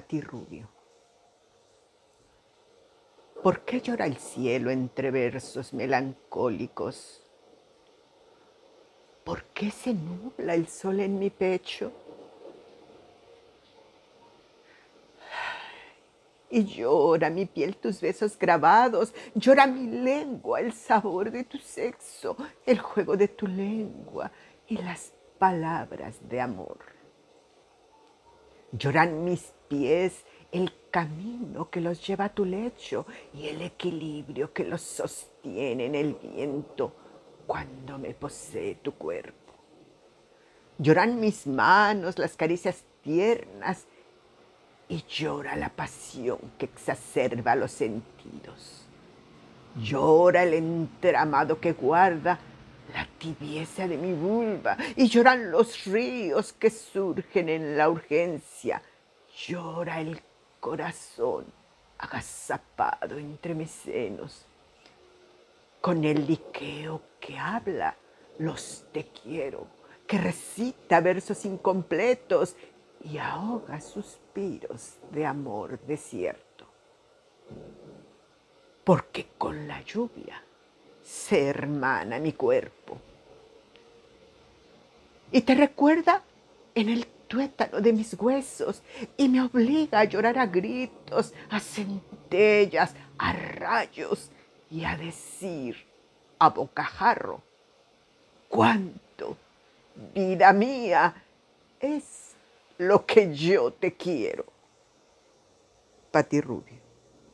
Rubio. ¿Por qué llora el cielo entre versos melancólicos? ¿Por qué se nubla el sol en mi pecho? Y llora mi piel tus besos grabados, llora mi lengua el sabor de tu sexo, el juego de tu lengua y las palabras de amor. Lloran mis pies el camino que los lleva a tu lecho y el equilibrio que los sostiene en el viento cuando me posee tu cuerpo. Lloran mis manos las caricias tiernas y llora la pasión que exacerba los sentidos. Llora el entramado que guarda tibieza de mi vulva y lloran los ríos que surgen en la urgencia. Llora el corazón agazapado entre mis senos. Con el liqueo que habla, los te quiero, que recita versos incompletos y ahoga suspiros de amor desierto. Porque con la lluvia se hermana mi cuerpo. Y te recuerda en el tuétano de mis huesos y me obliga a llorar a gritos, a centellas, a rayos y a decir a bocajarro, cuánto, vida mía, es lo que yo te quiero. Pati Rubio.